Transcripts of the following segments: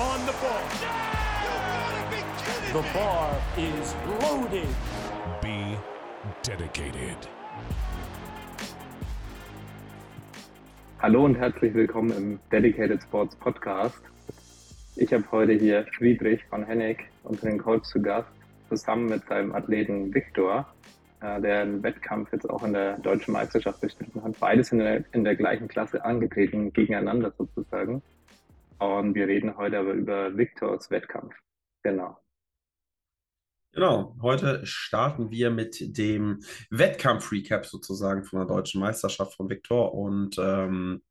on the ball. The bar is loaded. Be dedicated. Hallo und herzlich willkommen im Dedicated Sports Podcast. Ich habe heute hier Friedrich von Hennig unter den Coach zu Gast, zusammen mit seinem Athleten Viktor, äh, der einen Wettkampf jetzt auch in der deutschen Meisterschaft bestritten hat. Beides sind in der, in der gleichen Klasse angetreten, gegeneinander sozusagen. Und wir reden heute aber über Viktors Wettkampf. Genau. Genau, heute starten wir mit dem Wettkampf-Recap sozusagen von der deutschen Meisterschaft von Viktor. Und ähm,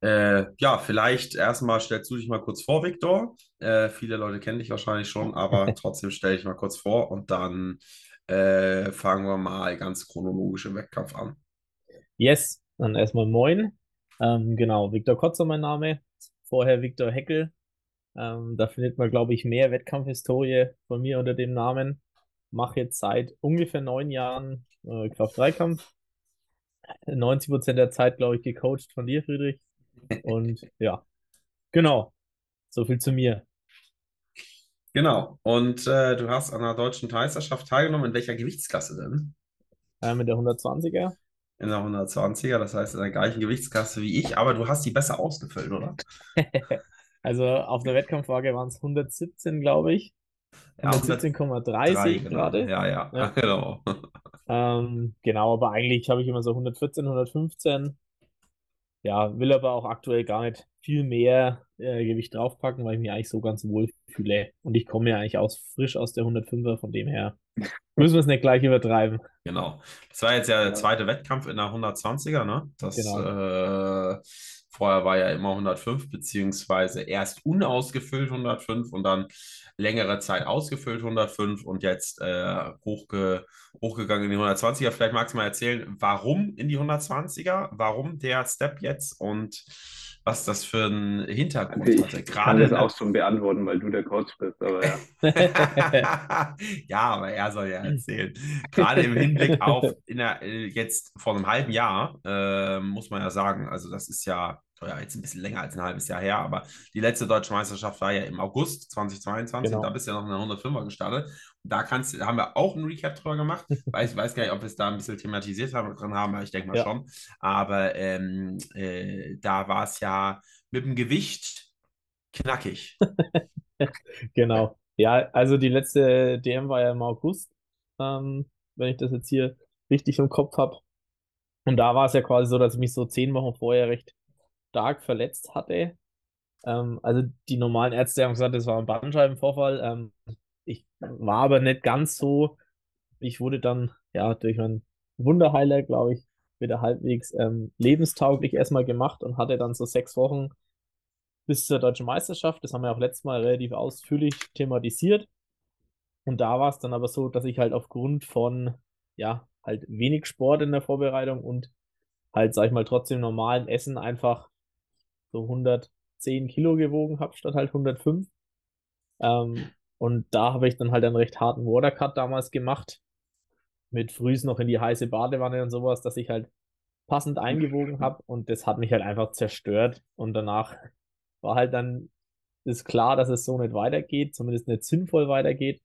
äh, ja, vielleicht erstmal stellst du dich mal kurz vor, Viktor. Äh, viele Leute kennen dich wahrscheinlich schon, aber trotzdem stelle ich mal kurz vor und dann äh, fangen wir mal ganz chronologisch im Wettkampf an. Yes, dann erstmal moin. Ähm, genau, Viktor Kotzer mein Name. Vorher Viktor Heckel. Ähm, da findet man, glaube ich, mehr Wettkampfhistorie von mir unter dem Namen. Mache jetzt seit ungefähr neun Jahren äh, Kraft-3-Kampf. 90 Prozent der Zeit, glaube ich, gecoacht von dir, Friedrich. Und ja, genau. So viel zu mir. Genau. Und äh, du hast an der deutschen Meisterschaft teilgenommen. In welcher Gewichtsklasse denn? Äh, mit der 120er. In der 120er, das heißt in der gleichen Gewichtsklasse wie ich, aber du hast die besser ausgefüllt, oder? Also auf der Wettkampfwaage waren es 117, glaube ich. Ja, 117,30 genau. gerade. Ja, ja, Ja. genau. Ähm, genau, aber eigentlich habe ich immer so 114, 115. Ja, will aber auch aktuell gar nicht viel mehr äh, Gewicht draufpacken, weil ich mich eigentlich so ganz wohl fühle. Und ich komme ja eigentlich aus, frisch aus der 105er, von dem her müssen wir es nicht gleich übertreiben. Genau. Das war jetzt ja der zweite Wettkampf in der 120er, ne? Das Genau. äh, vorher war ja immer 105, beziehungsweise erst unausgefüllt 105 und dann längere Zeit ausgefüllt 105 und jetzt äh, hochge hochgegangen in die 120er. Vielleicht magst du mal erzählen, warum in die 120er, warum der Step jetzt und was das für einen Hintergrund Also ich hatte. kann das ne? auch schon beantworten, weil du der Coach bist, aber ja. Ja, aber er soll ja erzählen. Gerade im Hinblick auf in der, äh, jetzt vor einem halben Jahr, äh, muss man ja sagen, also das ist ja, ja jetzt ein bisschen länger als ein halbes Jahr her, aber die letzte deutsche Meisterschaft war ja im August 2022, Genau. da bist du ja noch in der 105er gestartet. Und da kannst, haben wir auch einen Recap drüber gemacht. Weiß, weiß gar nicht, ob wir es da ein bisschen thematisiert haben, dran haben, aber ich denke mal Ja. schon. Aber ähm, äh, da war es ja mit dem Gewicht knackig. Genau. Ja, also die letzte DM war ja im August, ähm, wenn ich das jetzt hier richtig im Kopf habe. Und da war es ja quasi so, dass ich mich so zehn Wochen vorher recht stark verletzt hatte. Ähm, also die normalen Ärzte haben gesagt, das war ein Bandscheibenvorfall. Ähm, ich war aber nicht ganz so. Ich wurde dann ja durch meinen Wunderheiler, glaube ich, wieder halbwegs ähm, lebenstauglich erstmal gemacht und hatte dann so sechs Wochen bis zur deutschen Meisterschaft. Das haben wir auch letztes Mal relativ ausführlich thematisiert. Und da war es dann aber so, dass ich halt aufgrund von, ja, halt wenig Sport in der Vorbereitung und halt, sag ich mal, trotzdem normalen Essen einfach so 110 Kilo gewogen habe, statt halt 105. Ähm, und da habe ich dann halt einen recht harten Watercut damals gemacht. Mit frühs noch in die heiße Badewanne und sowas, dass ich halt passend eingewogen habe. Und das hat mich halt einfach zerstört. Und danach war halt dann ist klar, dass es so nicht weitergeht, zumindest nicht sinnvoll weitergeht.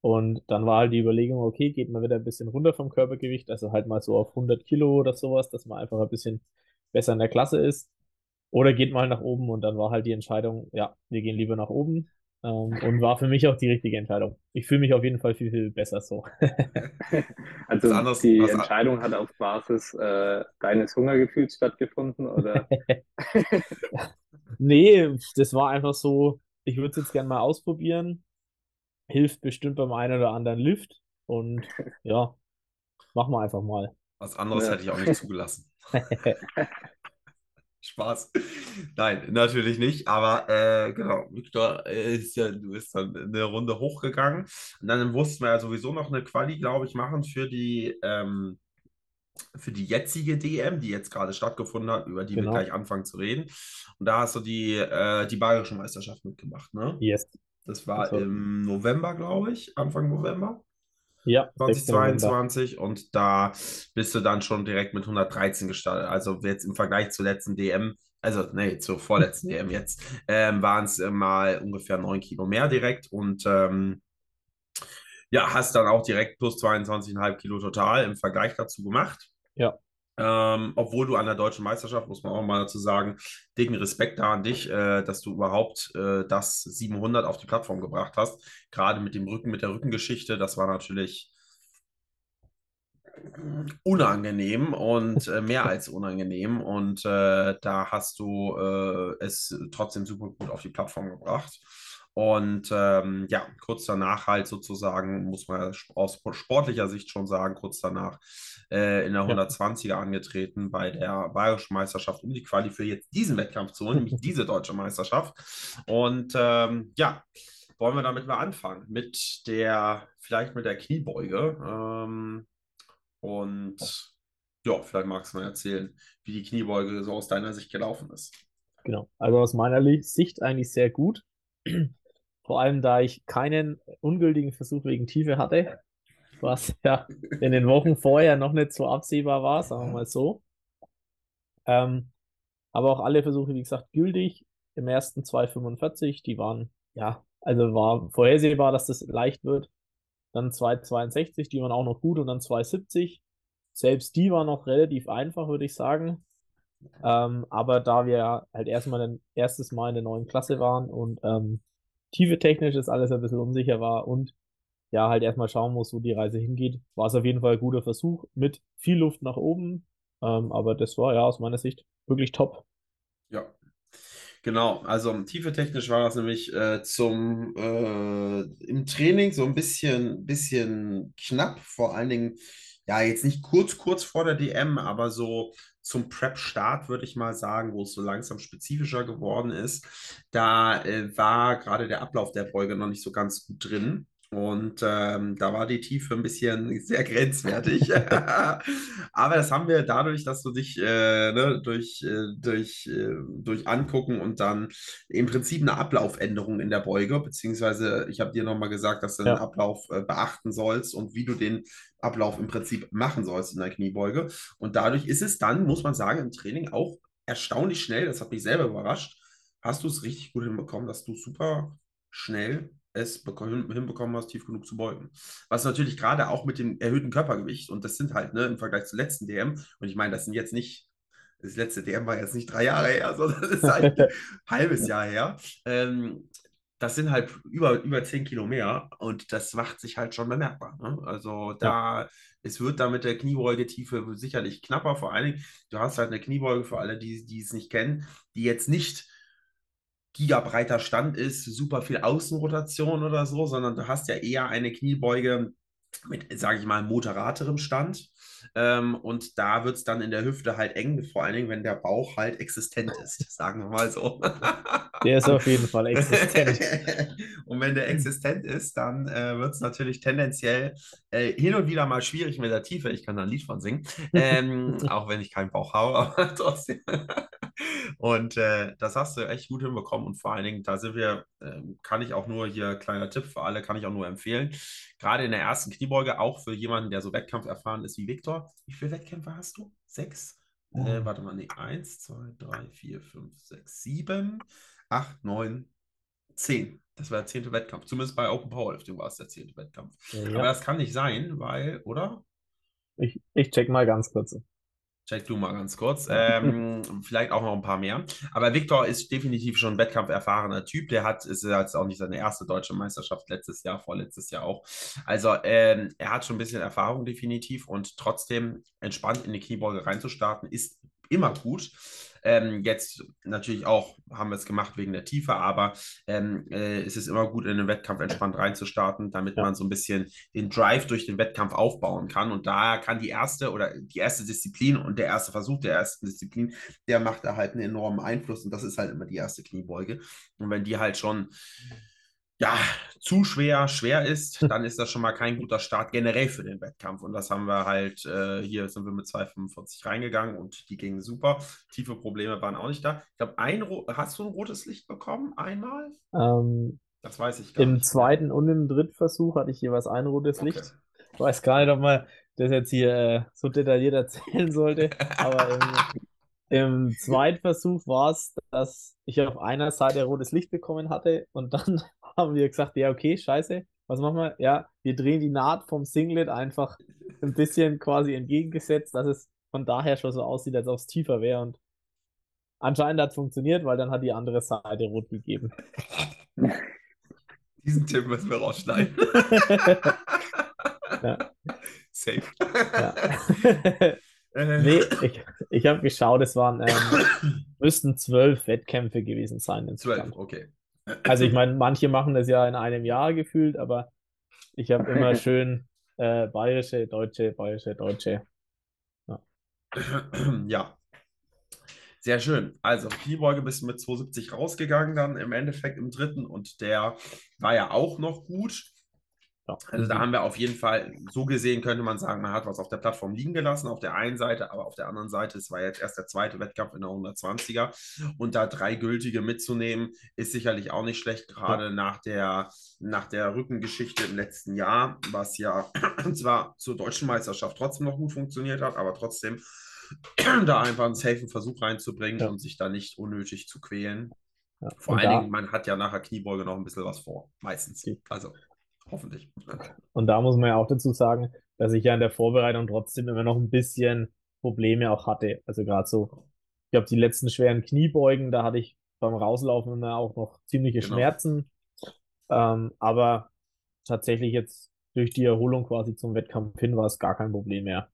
Und dann war halt die Überlegung, okay, geht man wieder ein bisschen runter vom Körpergewicht, also halt mal so auf 100 Kilo oder sowas, dass man einfach ein bisschen besser in der Klasse ist. Oder geht mal nach oben und dann war halt die Entscheidung, ja, wir gehen lieber nach oben. Ähm, und war für mich auch die richtige Entscheidung. Ich fühle mich auf jeden Fall viel, viel besser so. Also Was anderes- die Entscheidung hat auf Basis äh, deines Hungergefühls stattgefunden, oder? Nee, das war einfach so, ich würde es jetzt gerne mal ausprobieren. Hilft bestimmt beim einen oder anderen Lift. Und ja, machen wir einfach mal. Was anderes Ja. hätte ich auch nicht zugelassen. Spaß. Nein, natürlich nicht. Aber äh, genau, Victor äh, ist ja, du bist dann eine Runde hochgegangen. Und dann mussten wir ja sowieso noch eine Quali, glaube ich, machen für die, ähm, für die jetzige DM, die jetzt gerade stattgefunden hat, über die Genau. wir gleich anfangen zu reden. Und da hast du die, äh, die Bayerische Meisterschaft mitgemacht, ne? Yes. Das war Das war- im November, glaube ich, Anfang November. Ja, 2022 und da bist du dann schon direkt mit 113 gestartet. Also jetzt im Vergleich zur letzten DM, also nee, zur vorletzten DM jetzt, ähm, waren es mal ungefähr 9 Kilo mehr direkt und ähm, ja, hast dann auch direkt plus 22,5 Kilo total im Vergleich dazu gemacht. Ja. Ähm, obwohl du an der deutschen Meisterschaft, muss man auch mal dazu sagen, dicken Respekt da an dich, äh, dass du überhaupt äh, das 700 auf die Plattform gebracht hast. Gerade mit dem Rücken, mit der Rückengeschichte, das war natürlich unangenehm und äh, mehr als unangenehm. Und äh, da hast du äh, es trotzdem super gut auf die Plattform gebracht. Und ähm, ja, kurz danach halt sozusagen, muss man aus sportlicher Sicht schon sagen, kurz danach äh, in der 120er angetreten bei der Bayerischen Meisterschaft, um die Quali für jetzt diesen Wettkampf zu holen, nämlich diese deutsche Meisterschaft. Und ähm, ja, wollen wir damit mal anfangen mit der, vielleicht mit der Kniebeuge. Ähm, und ja, vielleicht magst du mal erzählen, wie die Kniebeuge so aus deiner Sicht gelaufen ist. Genau, also aus meiner Sicht eigentlich sehr gut. Vor allem, da ich keinen ungültigen Versuch wegen Tiefe hatte, was ja in den Wochen vorher noch nicht so absehbar war, sagen wir mal so. Ähm, aber auch alle Versuche, wie gesagt, gültig. Im ersten 2,45, die waren, ja, also war vorhersehbar, dass das leicht wird. Dann 2,62, die waren auch noch gut und dann 2,70. Selbst die war noch relativ einfach, würde ich sagen. Ähm, aber da wir halt erstmal ein erstes Mal in der neuen Klasse waren und ähm, tiefe technisch ist alles ein bisschen unsicher war und ja, halt erstmal schauen muss, wo die Reise hingeht. War es auf jeden Fall ein guter Versuch mit viel Luft nach oben. Ähm, aber das war ja aus meiner Sicht wirklich top. Ja, Genau, also tiefe technisch war das nämlich äh, zum äh, im Training so ein bisschen, bisschen knapp, vor allen Dingen, ja, jetzt nicht kurz, kurz vor der DM, aber so zum Prep-Start, würde ich mal sagen, wo es so langsam spezifischer geworden ist. Da äh, war gerade der Ablauf der Beuge noch nicht so ganz gut drin. Und ähm, da war die Tiefe ein bisschen sehr grenzwertig. Aber das haben wir dadurch, dass du dich äh, ne, durch, äh, durch, äh, durch Angucken und dann im Prinzip eine Ablaufänderung in der Beuge, beziehungsweise ich habe dir nochmal gesagt, dass du ja. den Ablauf äh, beachten sollst und wie du den Ablauf im Prinzip machen sollst in der Kniebeuge. Und dadurch ist es dann, muss man sagen, im Training auch erstaunlich schnell, das hat mich selber überrascht, hast du es richtig gut hinbekommen, dass du super schnell es hinbekommen hast, tief genug zu beugen. Was natürlich gerade auch mit dem erhöhten Körpergewicht, und das sind halt ne, im Vergleich zur letzten DM, und ich meine, das sind jetzt nicht, das letzte DM war jetzt nicht drei Jahre her, sondern das ist halt ein halbes Jahr her. Ähm, das sind halt über, über 10 Kilo mehr und das macht sich halt schon bemerkbar. Ne? Also da, ja. es wird da mit der Kniebeugetiefe sicherlich knapper, vor allen Dingen, du hast halt eine Kniebeuge für alle, die, die es nicht kennen, die jetzt nicht gigabreiter Stand ist, super viel Außenrotation oder so, sondern du hast ja eher eine Kniebeuge mit, sage ich mal, moderaterem Stand. Ähm, und da wird es dann in der Hüfte halt eng, vor allen Dingen, wenn der Bauch halt existent ist, sagen wir mal so. Der ist auf jeden Fall existent. und wenn der existent ist, dann äh, wird es natürlich tendenziell äh, hin und wieder mal schwierig mit der Tiefe. Ich kann da ein Lied von singen, ähm, auch wenn ich keinen Bauch habe, aber trotzdem. Und äh, das hast du echt gut hinbekommen. Und vor allen Dingen, da sind wir, äh, kann ich auch nur hier, kleiner Tipp für alle, kann ich auch nur empfehlen. Gerade in der ersten Kniebeuge, auch für jemanden, der so Wettkampf erfahren ist wie Viktor. Wie viele Wettkämpfe hast du? Sechs? Oh. Äh, warte mal, nee, eins, zwei, drei, vier, fünf, sechs, sieben, acht, neun, zehn. Das war der zehnte Wettkampf. Zumindest bei Open Powerlifting war es der zehnte Wettkampf. Ja. Aber das kann nicht sein, weil, oder? Ich, ich check mal ganz kurz. Check du mal ganz kurz. Ähm, vielleicht auch noch ein paar mehr. Aber Viktor ist definitiv schon ein wettkampferfahrener Typ. Der hat, ist jetzt auch nicht seine erste deutsche Meisterschaft letztes Jahr, vorletztes Jahr auch. Also ähm, er hat schon ein bisschen Erfahrung definitiv und trotzdem entspannt in die Kniebeuge reinzustarten, ist immer gut. Ähm, jetzt natürlich auch haben wir es gemacht wegen der Tiefe, aber ähm, äh, es ist immer gut, in den Wettkampf entspannt reinzustarten, damit ja. man so ein bisschen den Drive durch den Wettkampf aufbauen kann. Und da kann die erste oder die erste Disziplin und der erste Versuch der ersten Disziplin, der macht da halt einen enormen Einfluss. Und das ist halt immer die erste Kniebeuge. Und wenn die halt schon ja, zu schwer, schwer ist, dann ist das schon mal kein guter Start generell für den Wettkampf. Und das haben wir halt, äh, hier sind wir mit 2,45 reingegangen und die gingen super. Tiefe Probleme waren auch nicht da. Ich glaube, ein hast du ein rotes Licht bekommen? Einmal? Ähm, das weiß ich gar Im nicht. zweiten und im dritten Versuch hatte ich jeweils ein rotes okay. Licht. weiß gar nicht, ob man das jetzt hier äh, so detailliert erzählen sollte, aber im, im Zweitversuch war es, dass ich auf einer Seite rotes Licht bekommen hatte und dann haben wir gesagt, ja, okay, scheiße, was machen wir? Ja, wir drehen die Naht vom Singlet einfach ein bisschen quasi entgegengesetzt, dass es von daher schon so aussieht, als ob es tiefer wäre und anscheinend hat es funktioniert, weil dann hat die andere Seite rot gegeben. Diesen Tipp müssen wir rausschneiden. Ja. Safe. Ja. Äh, Nee, ich, ich habe geschaut, es waren, ähm, müssten zwölf Wettkämpfe gewesen sein Zwölf, okay. Also ich meine, manche machen das ja in einem Jahr gefühlt, aber ich habe immer schön äh, bayerische, deutsche, bayerische, deutsche. Ja. Sehr schön. Also Kniebeuge bist du mit 270 rausgegangen dann im Endeffekt im dritten und der war ja auch noch gut. Ja. Also da haben wir auf jeden Fall, so gesehen könnte man sagen, man hat was auf der Plattform liegen gelassen, auf der einen Seite, aber auf der anderen Seite, es war jetzt erst der zweite Wettkampf in der 120er und da drei gültige mitzunehmen, ist sicherlich auch nicht schlecht, gerade nach der, nach der Rückengeschichte im letzten Jahr, was ja zwar zur deutschen Meisterschaft trotzdem noch gut funktioniert hat, aber trotzdem da einfach einen safen Versuch reinzubringen Ja. und sich da nicht unnötig zu quälen. Ja. Vor allen Dingen, man hat ja nachher Kniebeuge noch ein bisschen was vor, meistens. Also, hoffentlich. Und da muss man ja auch dazu sagen, dass ich ja in der Vorbereitung trotzdem immer noch ein bisschen Probleme auch hatte. Also gerade so, ich glaube, die letzten schweren Kniebeugen, da hatte ich beim Rauslaufen immer auch noch ziemliche Genau. Schmerzen. Ähm, aber tatsächlich jetzt durch die Erholung quasi zum Wettkampf hin war es gar kein Problem mehr.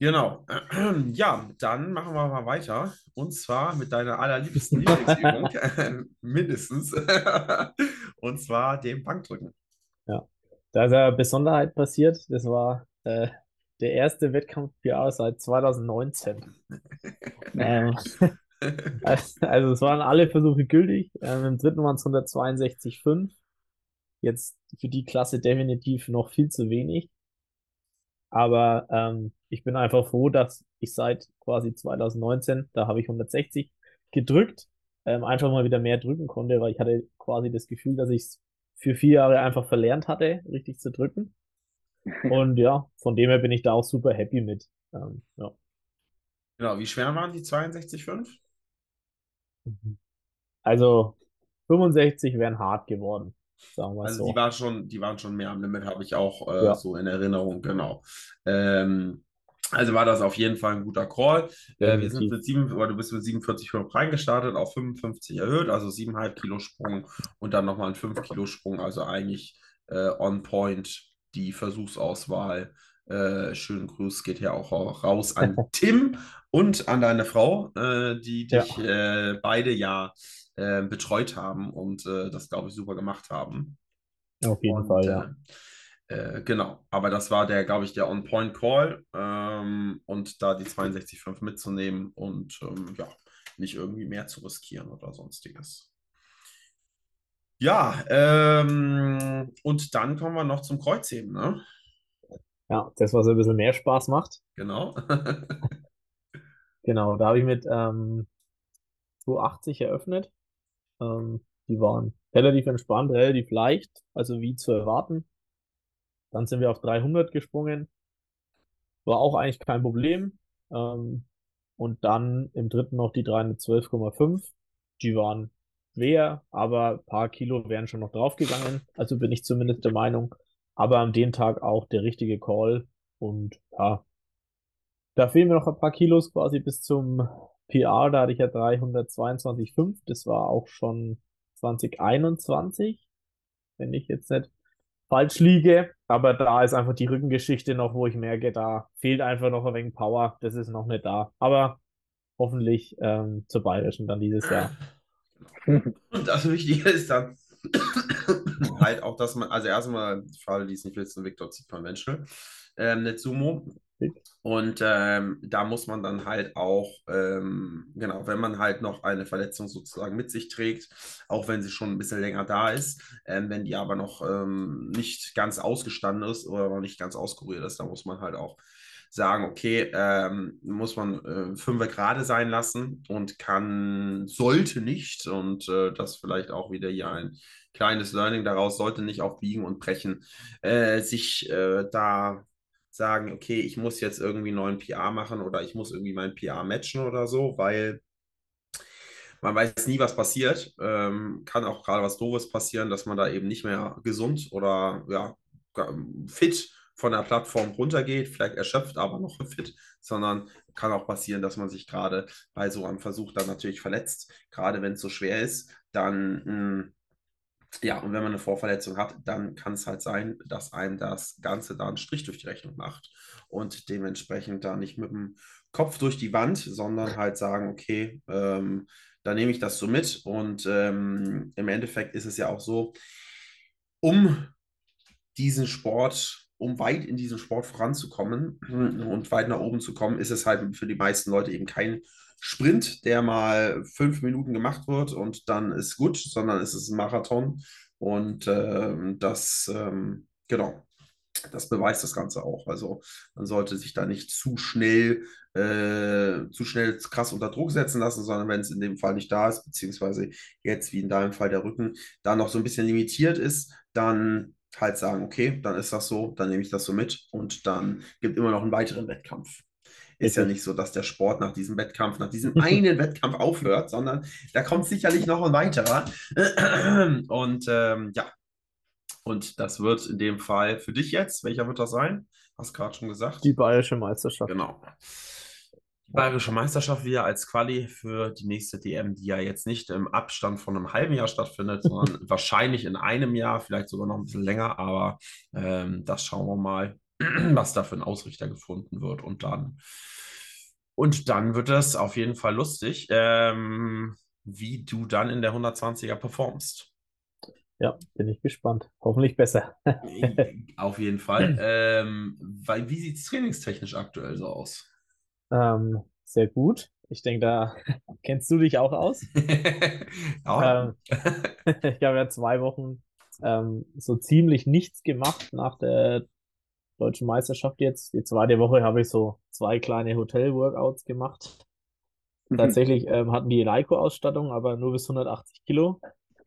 Ja. Genau. Ja, dann machen wir mal weiter. Und zwar mit deiner allerliebsten Lieblingsübung, mindestens. Und zwar dem Bankdrücken. Da ist eine Besonderheit passiert. Das war äh, der erste Wettkampf-PR seit 2019. Ähm, also es waren alle Versuche gültig. Ähm, Im dritten waren es 162,5. Jetzt für die Klasse definitiv noch viel zu wenig. Aber ähm, ich bin einfach froh, dass ich seit quasi 2019, da habe ich 160 gedrückt, ähm, einfach mal wieder mehr drücken konnte, weil ich hatte quasi das Gefühl, dass ich es für vier Jahre einfach verlernt hatte, richtig zu drücken. Und ja, von dem her bin ich da auch super happy mit. Ähm, ja. Genau, wie schwer waren die 62,5? Also 65 wären hart geworden, sagen wir Also so. die waren schon, die waren schon mehr am Limit, habe ich auch äh, Ja. so in Erinnerung, genau. Ähm, also war das auf jeden Fall ein guter Call. Äh, wir sind mit sieben, oder du bist mit 47,5 reingestartet, auf 55 erhöht, also 7,5 Kilo Sprung und dann nochmal ein 5 Kilo Sprung, also eigentlich äh, on point die Versuchsauswahl. Äh, schönen Gruß geht ja auch raus an Tim und an deine Frau, äh, die Ja. dich äh, beide ja äh, betreut haben und äh, das, glaube ich, super gemacht haben. Auf jeden Und, Fall, ja. Äh, äh, genau, aber das war der, glaube ich, der On-Point-Call ähm, und da die 62,5 mitzunehmen und ähm, ja, nicht irgendwie mehr zu riskieren oder sonstiges. Ja, ähm, und dann kommen wir noch zum Kreuzheben, ne? Ja, das, was ein bisschen mehr Spaß macht. Genau. Genau, da habe ich mit ähm, 280 eröffnet. Ähm, die waren relativ entspannt, relativ leicht, also wie zu erwarten. Dann sind wir auf 300 gesprungen. War auch eigentlich kein Problem. Ähm, und dann im dritten noch die 312,5. Die waren schwer, aber ein paar Kilo wären schon noch draufgegangen. Also bin ich zumindest der Meinung. Aber an dem Tag auch der richtige Call. Und ja, da fehlen mir noch ein paar Kilos quasi bis zum PR. Da hatte ich ja 322,5. Das war auch schon 2021, wenn ich jetzt nicht falsch liege. Aber da ist einfach die Rückengeschichte noch, wo ich merke, da fehlt einfach noch ein wenig Power. Das ist noch nicht da. Aber hoffentlich ähm, zur Bayerischen dann dieses Jahr. Und das Wichtige ist dann halt auch, dass man, also erstmal, für alle, die es nicht wissen, Victor zieht Conventional, ähm, nicht Sumo. Und ähm, da muss man dann halt auch, ähm, genau, wenn man halt noch eine Verletzung sozusagen mit sich trägt, auch wenn sie schon ein bisschen länger da ist, ähm, wenn die aber noch ähm, nicht ganz ausgestanden ist oder noch nicht ganz auskuriert ist, dann muss man halt auch sagen, okay, ähm, muss man äh, fünf gerade sein lassen und kann, sollte nicht, und äh, das vielleicht auch wieder hier ein kleines Learning daraus, sollte nicht auf Biegen und Brechen äh, sich äh, da sagen, okay, ich muss jetzt irgendwie neuen PR machen oder ich muss irgendwie mein PR matchen oder so, weil man weiß nie, was passiert. Ähm, kann auch gerade was Doofes passieren, dass man da eben nicht mehr gesund oder ja, fit von der Plattform runtergeht, vielleicht erschöpft, aber noch fit, sondern kann auch passieren, dass man sich gerade bei so einem Versuch dann natürlich verletzt. Gerade wenn es so schwer ist, dann hm, ja, und wenn man eine Vorverletzung hat, dann kann es halt sein, dass einem das Ganze da einen Strich durch die Rechnung macht und dementsprechend da nicht mit dem Kopf durch die Wand, sondern halt sagen, okay, ähm, da nehme ich das so mit. Und ähm, im Endeffekt ist es ja auch so, um diesen Sport, um weit in diesem Sport voranzukommen und weit nach oben zu kommen, ist es halt für die meisten Leute eben kein Sprint, der mal fünf Minuten gemacht wird und dann ist gut, sondern es ist ein Marathon. Und ähm, das, ähm, genau, das beweist das Ganze auch. Also man sollte sich da nicht zu schnell, äh, zu schnell krass unter Druck setzen lassen, sondern wenn es in dem Fall nicht da ist, beziehungsweise jetzt wie in deinem Fall der Rücken da noch so ein bisschen limitiert ist, dann halt sagen, okay, dann ist das so, dann nehme ich das so mit und dann gibt immer noch einen weiteren Wettkampf. Ist ja nicht so, dass der Sport nach diesem Wettkampf, nach diesem einen Wettkampf aufhört, sondern da kommt sicherlich noch ein weiterer. Und ähm, ja, und das wird in dem Fall für dich jetzt, welcher wird das sein? Hast du gerade schon gesagt? Die Bayerische Meisterschaft. Genau. Die Bayerische Meisterschaft wieder als Quali für die nächste DM, die ja jetzt nicht im Abstand von einem halben Jahr stattfindet, sondern wahrscheinlich in einem Jahr, vielleicht sogar noch ein bisschen länger, aber ähm, das schauen wir mal, was da für ein Ausrichter gefunden wird. Und dann und dann wird es auf jeden Fall lustig, ähm, wie du dann in der 120er performst. Ja, bin ich gespannt. Hoffentlich besser. auf jeden Fall. Ähm, weil, wie sieht es trainingstechnisch aktuell so aus? Ähm, sehr gut. Ich denke, da kennst du dich auch aus. ja. ähm, ich habe ja zwei Wochen ähm, so ziemlich nichts gemacht nach der deutschen Meisterschaft jetzt. Die zweite Woche habe ich so zwei kleine Hotel-Workouts gemacht. Mhm. Tatsächlich ähm, hatten die Leico-Ausstattung, aber nur bis 180 Kilo.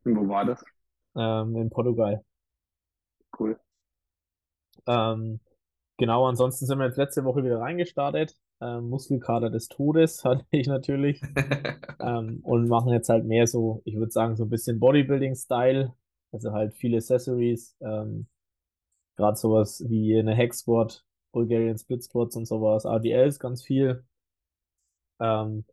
Und wo war das? Ähm, in Portugal. Cool. Ähm, genau, ansonsten sind wir jetzt letzte Woche wieder reingestartet. Ähm, Muskelkater des Todes hatte ich natürlich. ähm, und machen jetzt halt mehr so, ich würde sagen, so ein bisschen Bodybuilding-Style. Also halt viele Accessories, ähm, Gerade sowas wie eine Hack Squad, Bulgarian Split Squats und sowas, ADLs ganz viel. Ähm,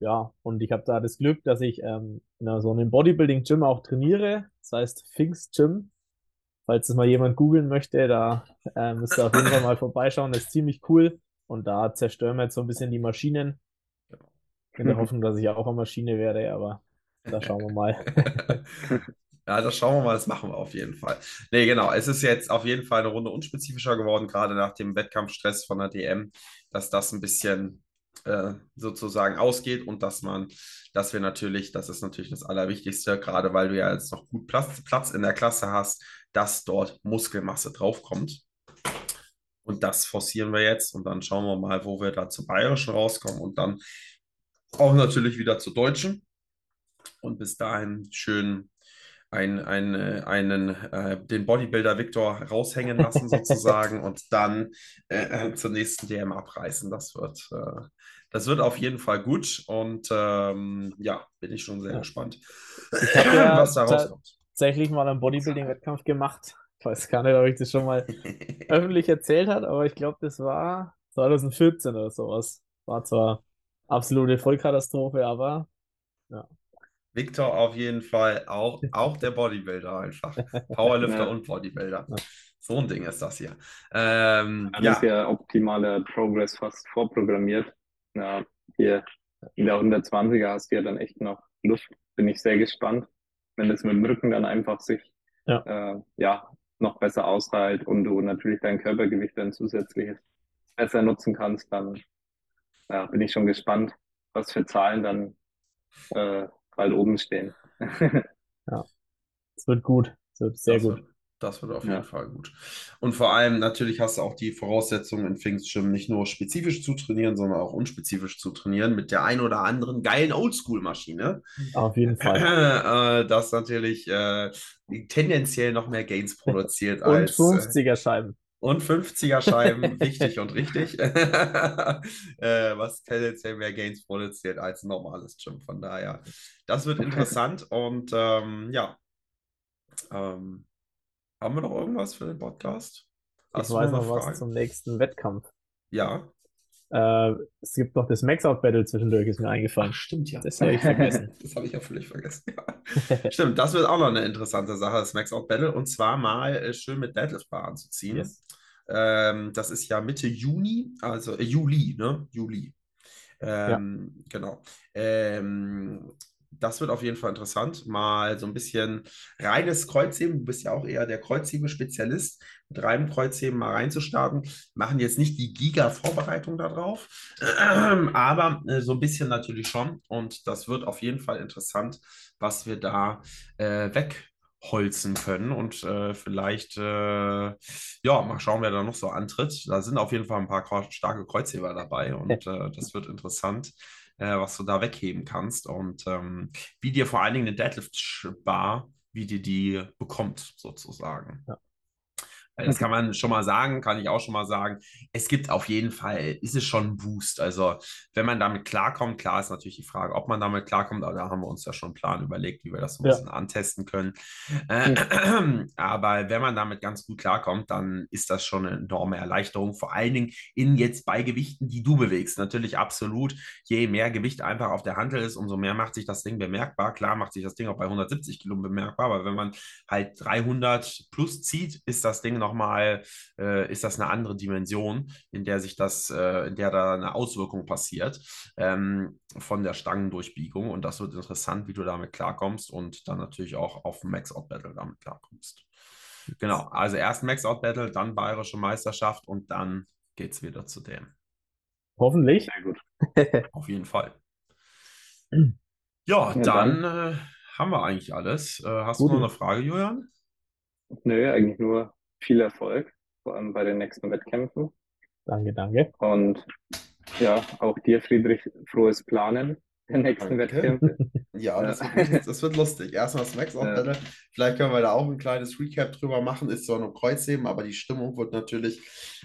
ja, und ich habe da das Glück, dass ich ähm, in so einem Bodybuilding-Gym auch trainiere. Das heißt Finks Gym. Falls das mal jemand googeln möchte, da äh, müsst ihr auf jeden Fall mal vorbeischauen. Das ist ziemlich cool. Und da zerstören wir jetzt so ein bisschen die Maschinen. In der Hoffnung, dass ich auch eine Maschine werde, aber da schauen wir mal. Ja, das schauen wir mal, das machen wir auf jeden Fall. Nee, genau. Es ist jetzt auf jeden Fall eine Runde unspezifischer geworden, gerade nach dem Wettkampfstress von der DM, dass das ein bisschen äh, sozusagen ausgeht und dass man, dass wir natürlich, das ist natürlich das Allerwichtigste, gerade weil du ja jetzt noch gut Platz, Platz in der Klasse hast, dass dort Muskelmasse draufkommt. Und das forcieren wir jetzt und dann schauen wir mal, wo wir da zu Bayerischen rauskommen und dann auch natürlich wieder zu Deutschen. Und bis dahin schön ein, ein, äh, einen, äh, den Bodybuilder Victor raushängen lassen sozusagen und dann äh, zur nächsten DM abreißen. Das wird, äh, das wird auf jeden Fall gut und ähm, ja, bin ich schon sehr ja. gespannt, ja was da rauskommt. Tatsächlich mal einen Bodybuilding-Wettkampf gemacht. Ich weiß gar nicht, ob ich das schon mal öffentlich erzählt habe, aber ich glaube, das war 2014 oder sowas. War zwar absolute Vollkatastrophe, aber ja. Victor auf jeden Fall auch, auch der Bodybuilder einfach. Powerlifter ja. und Bodybuilder. So ein Ding ist das hier. Ähm, das ja. ist ja optimaler Progress fast vorprogrammiert. Ja, hier in der 120er hast du ja dann echt noch Luft. Bin ich sehr gespannt, wenn das mit dem Rücken dann einfach sich ja, äh, ja noch besser ausreilt und du natürlich dein Körpergewicht dann zusätzliches besser nutzen kannst, dann ja, bin ich schon gespannt, was für Zahlen dann äh, bald oben stehen. ja, es wird gut. Es wird sehr das gut. Wird, das wird auf Ja. jeden Fall gut. Und vor allem natürlich hast du auch die Voraussetzungen in Pfingstschirm nicht nur spezifisch zu trainieren, sondern auch unspezifisch zu trainieren mit der ein oder anderen geilen Oldschool-Maschine. Auf jeden Fall. Äh, das natürlich äh, tendenziell noch mehr Gains produziert Und als. äh, 50er Scheiben. Und 50er Scheiben, wichtig und richtig. äh, was tendenziell mehr Gains produziert als ein normales Gym. Von daher, das wird interessant. Und ähm, ja, ähm, haben wir noch irgendwas für den Podcast? Ich Hast du weiß noch eine was Frage? zum nächsten Wettkampf. Ja. Äh, es gibt noch das Max-Out-Battle zwischendurch, ist mir eingefallen. stimmt ja. Das habe ich vergessen. Das habe ich ja völlig vergessen. Ja. Stimmt, das wird auch noch eine interessante Sache, das Max Out Battle. Und zwar mal äh, schön mit Deadlift Bar anzuziehen. Yes. Ähm, das ist ja Mitte Juni, also äh, Juli, ne? Juli. Ähm, Genau. Ähm, das wird auf jeden Fall interessant. Mal so ein bisschen reines Kreuzheben. Du bist ja auch eher der Kreuzheben-Spezialist. Mit reinem Kreuzheben mal reinzustarten. Machen jetzt nicht die Giga-Vorbereitung darauf, aber äh, so ein bisschen natürlich schon. Und das wird auf jeden Fall interessant, was wir da äh, wegholzen können. Und äh, vielleicht, äh, ja, mal schauen, wer da noch so antritt. Da sind auf jeden Fall ein paar starke Kreuzheber dabei. Und äh, das wird interessant äh, was du da wegheben kannst und ähm, wie dir vor allen Dingen eine Deadlift-Bar, wie dir die bekommt, sozusagen. Ja. Das kann man schon mal sagen, kann ich auch schon mal sagen. Es gibt auf jeden Fall, ist es schon ein Boost. Also, wenn man damit klarkommt, klar ist natürlich die Frage, ob man damit klarkommt, aber da haben wir uns ja schon einen Plan überlegt, wie wir das so ein Ja. bisschen antesten können. Äh, aber wenn man damit ganz gut klarkommt, dann ist das schon eine enorme Erleichterung, vor allen Dingen in jetzt bei Gewichten, die du bewegst. Natürlich absolut, je mehr Gewicht einfach auf der Handel ist, umso mehr macht sich das Ding bemerkbar. Klar macht sich das Ding auch bei 170 Kilo bemerkbar, aber wenn man halt 300 plus zieht, ist das Ding nochmal, äh, ist das eine andere Dimension, in der sich das, äh, in der da eine Auswirkung passiert ähm, von der Stangendurchbiegung. Und das wird interessant, wie du damit klarkommst und dann natürlich auch auf dem Max-Out-Battle damit klarkommst. Genau, also erst Max-Out-Battle, dann Bayerische Meisterschaft und dann geht es wieder zu dem. Hoffentlich. Sehr gut. Auf jeden Fall. Ja, Ja, dann äh, haben wir eigentlich alles. Äh, hast du Gut. noch eine Frage, Julian? Nö, eigentlich nur viel Erfolg, vor allem bei den nächsten Wettkämpfen. Danke, danke. Und ja, auch dir, Friedrich, frohes Planen der nächsten. Wettkämpfe. Ja, das, Ja. wird, das wird lustig. Erstmal das Max Ja. Battle. Vielleicht können wir da auch ein kleines Recap drüber machen. Ist zwar nur Kreuzheben, aber die Stimmung wird natürlich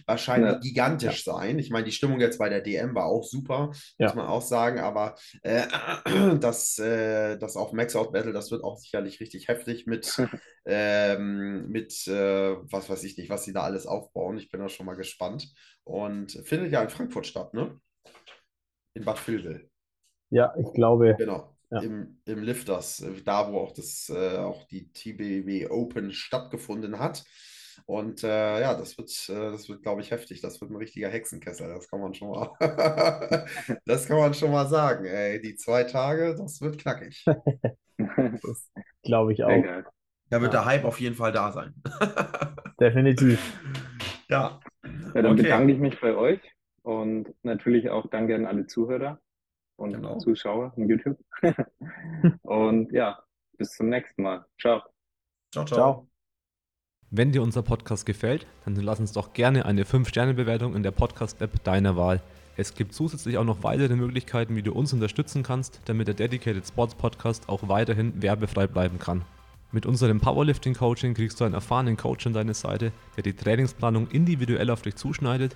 wahrscheinlich Ja. gigantisch sein. Ich meine, die Stimmung jetzt bei der DM war auch super, muss man auch sagen. Aber äh, das, äh, das auf Max Out Battle, das wird auch sicherlich richtig heftig mit, ähm, mit äh, was weiß ich nicht, was sie da alles aufbauen. Ich bin da schon mal gespannt. Und findet ja in Frankfurt statt, ne? In Bad Vilbel. Ja, ich glaube, Genau, Ja. im, im Lifters, äh, da wo auch das äh, auch die TBW Open stattgefunden hat. Und äh, ja, das wird, äh, das wird, glaube ich, heftig. Das wird ein richtiger Hexenkessel. Das kann man schon mal, das kann man schon mal sagen. Ey, die zwei Tage, das wird knackig. das glaube ich auch. Da wird Ja. der Hype auf jeden Fall da sein. Definitiv. Ja, Ja, dann Okay. bedanke ich mich bei euch und natürlich auch danke an alle Zuhörer und Genau. Zuschauer in YouTube. und ja, bis zum nächsten Mal. Ciao. ciao, ciao. Ciao. Wenn dir unser Podcast gefällt, dann lass uns doch gerne eine 5-Sterne-Bewertung in der Podcast-App deiner Wahl. Es gibt zusätzlich auch noch weitere Möglichkeiten, wie du uns unterstützen kannst, damit der Dedicated Sports Podcast auch weiterhin werbefrei bleiben kann. Mit unserem Powerlifting Coaching kriegst du einen erfahrenen Coach an deine Seite, der die Trainingsplanung individuell auf dich zuschneidet,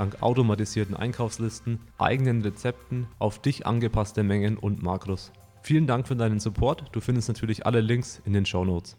dank automatisierten Einkaufslisten, eigenen Rezepten, auf dich angepasste Mengen und Makros. Vielen Dank für deinen Support. Du findest natürlich alle Links in den Show Notes.